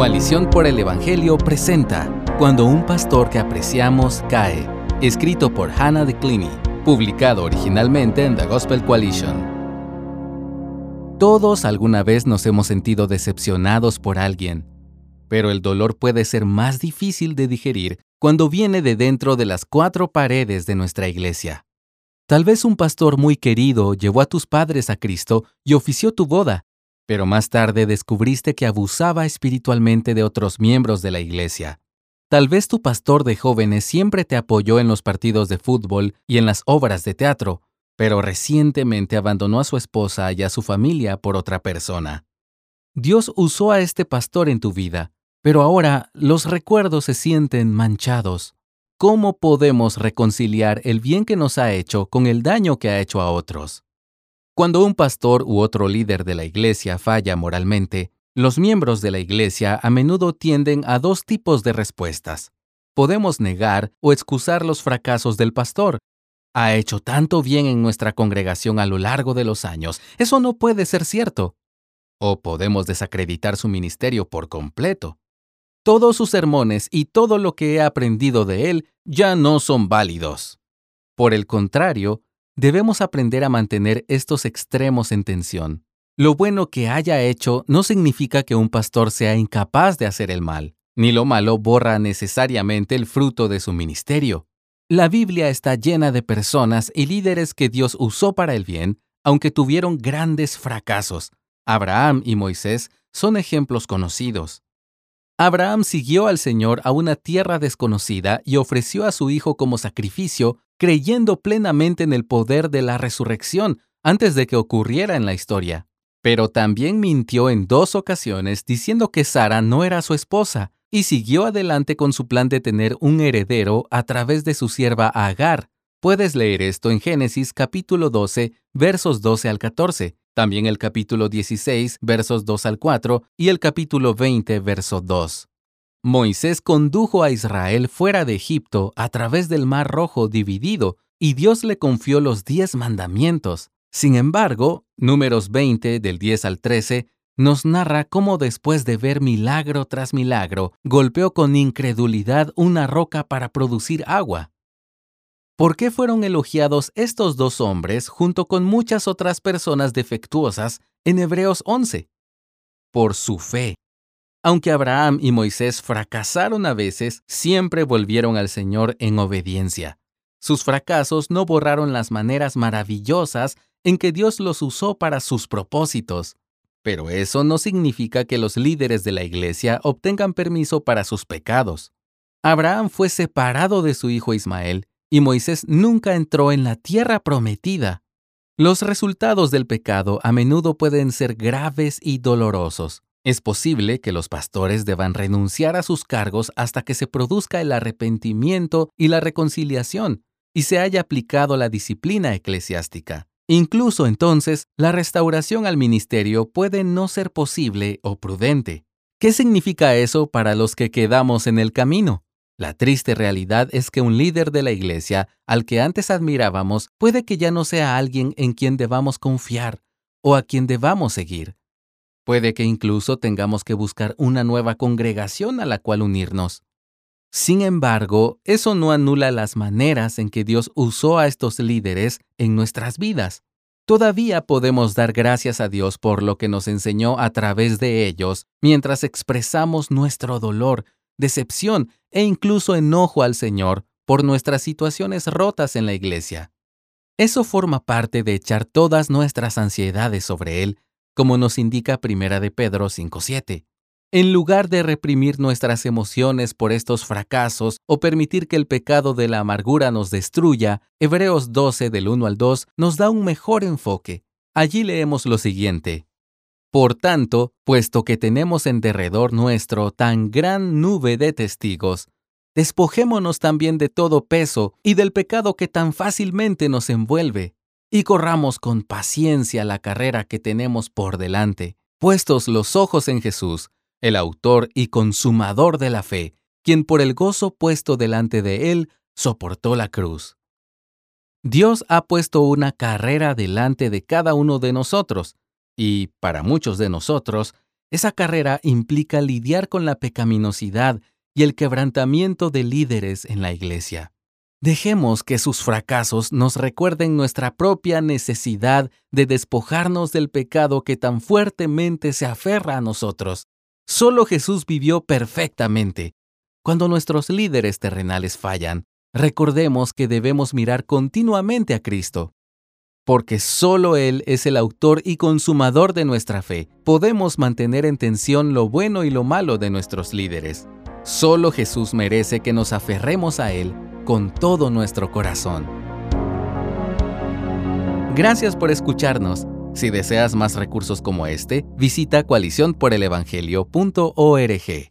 Coalición por el Evangelio presenta Cuando un pastor que apreciamos cae, escrito por Hannah DeClini, publicado originalmente en The Gospel Coalition. Todos alguna vez nos hemos sentido decepcionados por alguien, pero el dolor puede ser más difícil de digerir cuando viene de dentro de las cuatro paredes de nuestra iglesia. Tal vez un pastor muy querido llevó a tus padres a Cristo y ofició tu boda, pero más tarde descubriste que abusaba espiritualmente de otros miembros de la iglesia. Tal vez tu pastor de jóvenes siempre te apoyó en los partidos de fútbol y en las obras de teatro, pero recientemente abandonó a su esposa y a su familia por otra persona. Dios usó a este pastor en tu vida, pero ahora los recuerdos se sienten manchados. ¿Cómo podemos reconciliar el bien que nos ha hecho con el daño que ha hecho a otros? Cuando un pastor u otro líder de la iglesia falla moralmente, los miembros de la iglesia a menudo tienden a dos tipos de respuestas. Podemos negar o excusar los fracasos del pastor. Ha hecho tanto bien en nuestra congregación a lo largo de los años. Eso no puede ser cierto. O podemos desacreditar su ministerio por completo. Todos sus sermones y todo lo que he aprendido de él ya no son válidos. Por el contrario, debemos aprender a mantener estos extremos en tensión. Lo bueno que haya hecho no significa que un pastor sea incapaz de hacer el mal, ni lo malo borra necesariamente el fruto de su ministerio. La Biblia está llena de personas y líderes que Dios usó para el bien, aunque tuvieron grandes fracasos. Abraham y Moisés son ejemplos conocidos. Abraham siguió al Señor a una tierra desconocida y ofreció a su hijo como sacrificio creyendo plenamente en el poder de la resurrección antes de que ocurriera en la historia. Pero también mintió en dos ocasiones diciendo que Sara no era su esposa y siguió adelante con su plan de tener un heredero a través de su sierva Agar. Puedes leer esto en Génesis capítulo 12, versos 12 al 14, también el capítulo 16, versos 2 al 4 y el capítulo 20, verso 2. Moisés condujo a Israel fuera de Egipto a través del Mar Rojo dividido, y Dios le confió los diez mandamientos. Sin embargo, números 20 del 10 al 13 nos narra cómo después de ver milagro tras milagro, golpeó con incredulidad una roca para producir agua. ¿Por qué fueron elogiados estos dos hombres junto con muchas otras personas defectuosas en Hebreos 11? Por su fe. Aunque Abraham y Moisés fracasaron a veces, siempre volvieron al Señor en obediencia. Sus fracasos no borraron las maneras maravillosas en que Dios los usó para sus propósitos. Pero eso no significa que los líderes de la iglesia obtengan permiso para sus pecados. Abraham fue separado de su hijo Ismael y Moisés nunca entró en la tierra prometida. Los resultados del pecado a menudo pueden ser graves y dolorosos. Es posible que los pastores deban renunciar a sus cargos hasta que se produzca el arrepentimiento y la reconciliación y se haya aplicado la disciplina eclesiástica. Incluso entonces, la restauración al ministerio puede no ser posible o prudente. ¿Qué significa eso para los que quedamos en el camino? La triste realidad es que un líder de la iglesia, al que antes admirábamos, puede que ya no sea alguien en quien debamos confiar o a quien debamos seguir. Puede que incluso tengamos que buscar una nueva congregación a la cual unirnos. Sin embargo, eso no anula las maneras en que Dios usó a estos líderes en nuestras vidas. Todavía podemos dar gracias a Dios por lo que nos enseñó a través de ellos mientras expresamos nuestro dolor, decepción e incluso enojo al Señor por nuestras situaciones rotas en la iglesia. Eso forma parte de echar todas nuestras ansiedades sobre Él como nos indica Primera de Pedro 5.7. En lugar de reprimir nuestras emociones por estos fracasos o permitir que el pecado de la amargura nos destruya, Hebreos 12 del 1 al 2 nos da un mejor enfoque. Allí leemos lo siguiente. Por tanto, puesto que tenemos en derredor nuestro tan gran nube de testigos, despojémonos también de todo peso y del pecado que tan fácilmente nos envuelve y corramos con paciencia la carrera que tenemos por delante, puestos los ojos en Jesús, el autor y consumador de la fe, quien por el gozo puesto delante de él soportó la cruz. Dios ha puesto una carrera delante de cada uno de nosotros, y, para muchos de nosotros, Esa carrera implica lidiar con la pecaminosidad y el quebrantamiento de líderes en la iglesia. Dejemos que sus fracasos nos recuerden nuestra propia necesidad de despojarnos del pecado que tan fuertemente se aferra a nosotros. Solo Jesús vivió perfectamente. Cuando nuestros líderes terrenales fallan, recordemos que debemos mirar continuamente a Cristo. Porque solo Él es el autor y consumador de nuestra fe. Podemos mantener en tensión lo bueno y lo malo de nuestros líderes. Solo Jesús merece que nos aferremos a Él con todo nuestro corazón. Gracias por escucharnos. Si deseas más recursos como este, visita coaliciónporelevangelio.org.